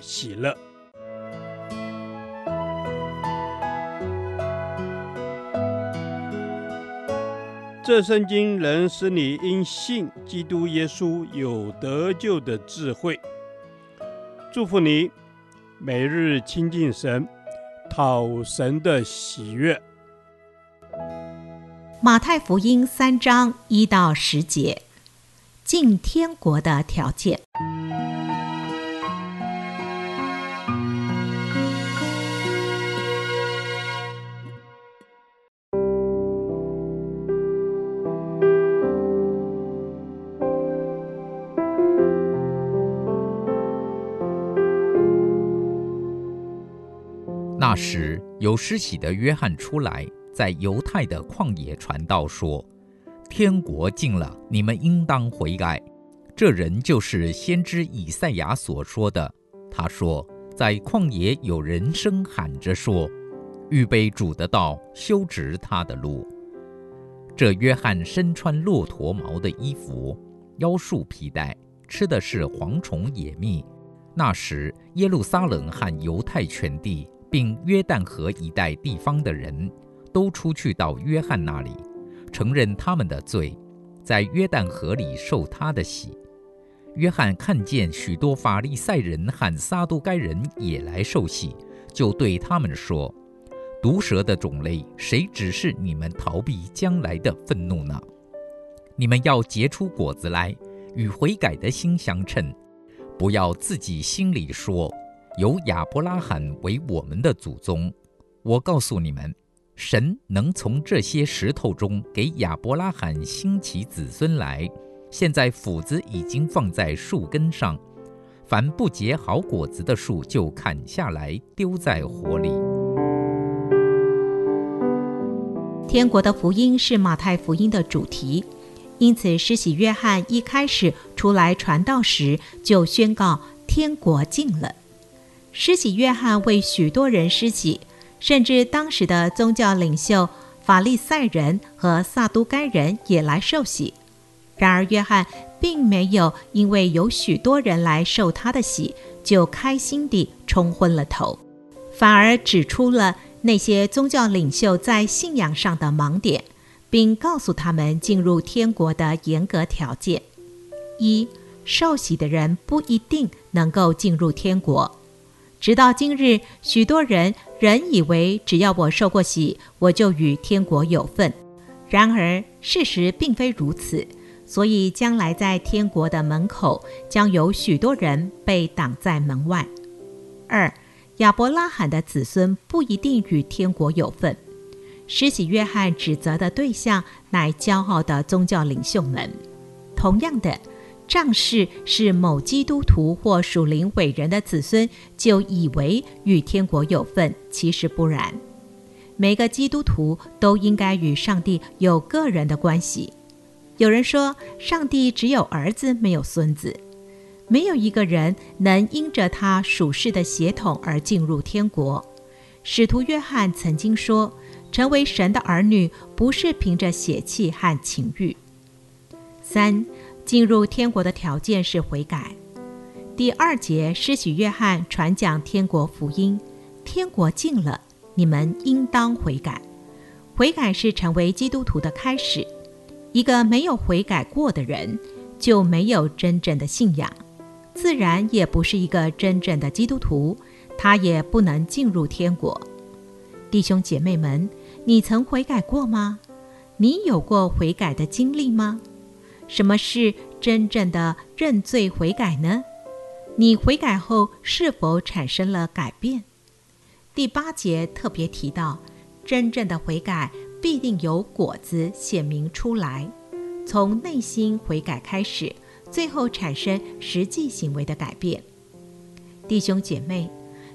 喜乐。这圣经能使你因信基督耶稣有得救的智慧。祝福你，每日亲近神，讨神的喜悦。马太福音三章一到十节，进天国的条件。那时，有施洗的约翰出来，在犹太的旷野传道说：“天国近了，你们应当悔改。”这人就是先知以赛亚所说的。他说：“在旷野有人声喊着说，预备主的道，修直他的路。”这约翰身穿骆驼毛的衣服，腰束皮带，吃的是蝗虫野蜜。那时，耶路撒冷和犹太全地。并约旦河一带地方的人都出去到约翰那里，承认他们的罪，在约旦河里受他的洗。约翰看见许多法利赛人和撒都该人也来受洗，就对他们说：“毒蛇的种类，谁指示你们逃避将来的愤怒呢？你们要结出果子来，与悔改的心相称，不要自己心里说。”有亚伯拉罕为我们的祖宗，我告诉你们，神能从这些石头中给亚伯拉罕兴起子孙来。现在斧子已经放在树根上，凡不结好果子的树就砍下来丢在火里。天国的福音是马太福音的主题，因此施洗约翰一开始出来传道时就宣告天国近了。施洗约翰为许多人施洗，甚至当时的宗教领袖法利赛人和撒都该人也来受洗。然而，约翰并没有因为有许多人来受他的洗，就开心地冲昏了头，反而指出了那些宗教领袖在信仰上的盲点，并告诉他们进入天国的严格条件：一、受洗的人不一定能够进入天国。直到今日，许多人仍以为只要我受过洗，我就与天国有份。然而，事实并非如此。所以，将来在天国的门口，将有许多人被挡在门外。二、亚伯拉罕的子孙不一定与天国有份。施洗约翰指责的对象乃骄傲的宗教领袖们。同样的。仗势是某基督徒或属灵伟人的子孙，就以为与天国有份，其实不然。每个基督徒都应该与上帝有个人的关系。有人说，上帝只有儿子，没有孙子，没有一个人能因着他属世的血统而进入天国。使徒约翰曾经说，成为神的儿女，不是凭着血气和情欲。三。进入天国的条件是悔改。第二节，施洗约翰传讲天国福音，天国近了，你们应当悔改。悔改是成为基督徒的开始。一个没有悔改过的人，就没有真正的信仰，自然也不是一个真正的基督徒，他也不能进入天国。弟兄姐妹们，你曾悔改过吗？你有过悔改的经历吗？什么是真正的认罪悔改呢？你悔改后是否产生了改变？第八节特别提到，真正的悔改必定有果子显明出来，从内心悔改开始，最后产生实际行为的改变。弟兄姐妹，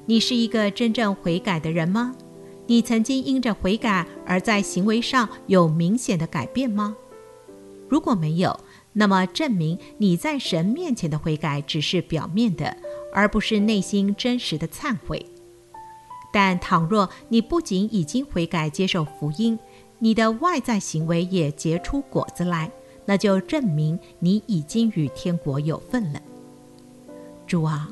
你是一个真正悔改的人吗？你曾经因着悔改而在行为上有明显的改变吗？如果没有，那么证明你在神面前的悔改只是表面的，而不是内心真实的忏悔。但倘若你不仅已经悔改接受福音，你的外在行为也结出果子来，那就证明你已经与天国有份了。主啊，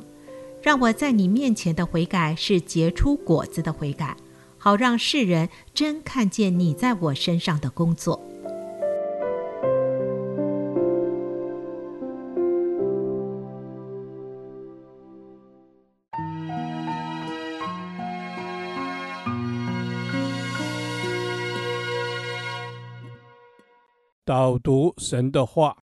让我在你面前的悔改是结出果子的悔改，好让世人真看见你在我身上的工作。导读神的话。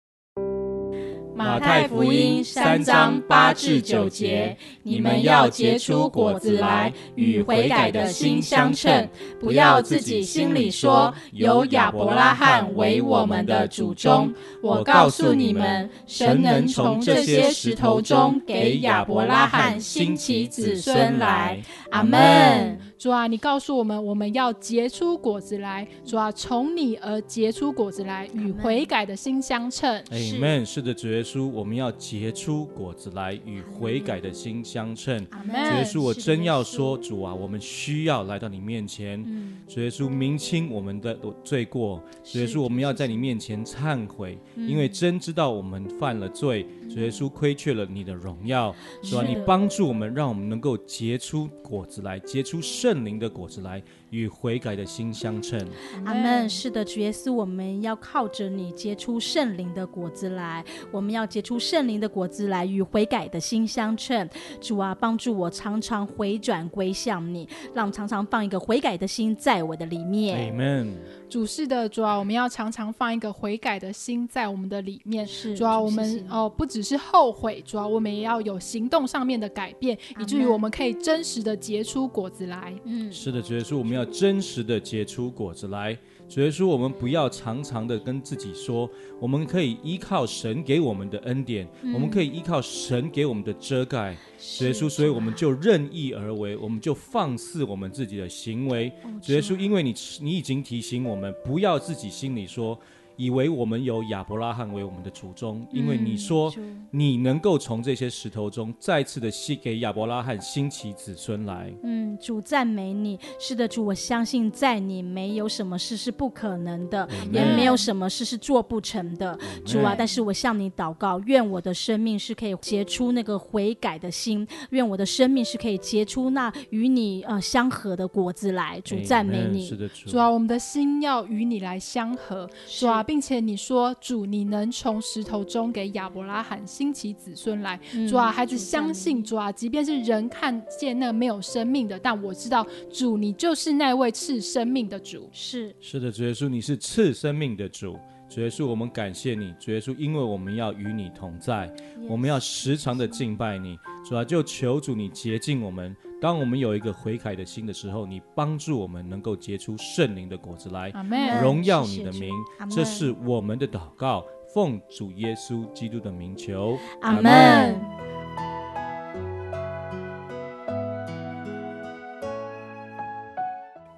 马太福音三章八至九节，你们要结出果子来，与悔改的心相称。不要自己心里说，有亚伯拉罕为我们的祖宗。我告诉你们，神能从这些石头中给亚伯拉罕兴起子孙来。阿门。主啊，你告诉我们，我们要结出果子来。主啊，从你而结出果子来，与悔改的心相称。Amen。是的，主耶稣，我们要结出果子来，与悔改的心相称。主耶稣，我真要说，主啊，我们需要来到你面前。主耶稣，明清我们的罪过。主耶稣，我们要在你面前忏悔，因为真知道我们犯了罪。主耶稣，亏缺了你的荣耀。主啊，你帮助我们，让我们能够结出果子来，结出圣圣灵的果子来，与悔改的心相称。阿门。是的，主耶稣，我们要靠着你结出圣灵的果子来，我们要结出圣灵的果子来，与悔改的心相称。主啊，帮助我常常回转归向你，让常常放一个悔改的心在我的里面。阿门。主是的，主啊，我们要常常放一个悔改的心在我们的里面。是，主啊，我们哦，不只是后悔，主啊，我们也要有行动上面的改变，以至于我们可以真实的结出果子来。嗯，是的，主耶稣，我们要真实的结出果子来。所以说，我们不要常常的跟自己说，我们可以依靠神给我们的恩典，嗯、我们可以依靠神给我们的遮盖。主耶稣，所以我们就任意而为，我们就放肆我们自己的行为。主耶稣，因为你你已经提醒我们，不要自己心里说。以为我们有亚伯拉罕为我们的祖宗，因为你说你能够从这些石头中再次的吸给亚伯拉罕兴起子孙来。嗯，主赞美你，是的，主，我相信在你没有什么事是不可能的，也没有什么事是做不成的，主啊！但是我向你祷告，愿我的生命是可以结出那个悔改的心，愿我的生命是可以结出那与你呃相合的果子来。主赞美你，是的，主，主啊！我们的心要与你来相合，主啊！并且你说，主，你能从石头中给亚伯拉罕兴起子孙来。嗯、主啊，孩子相信主啊，即便是人看见那没有生命的，但我知道主，你就是那位赐生命的主。是是的，主耶稣，你是赐生命的主。主耶稣，我们感谢你，主耶稣，因为我们要与你同在，Yes. 我们要时常的敬拜你。主啊，就求主你洁净我们。当我们有一个悔改的心的时候，你帮助我们能够结出圣灵的果子来。荣耀你的名，这是我们的祷告，奉主耶稣基督的名求。阿门。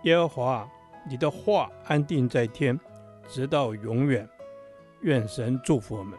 耶和华，你的话安定在天。直到永远，愿神祝福我们。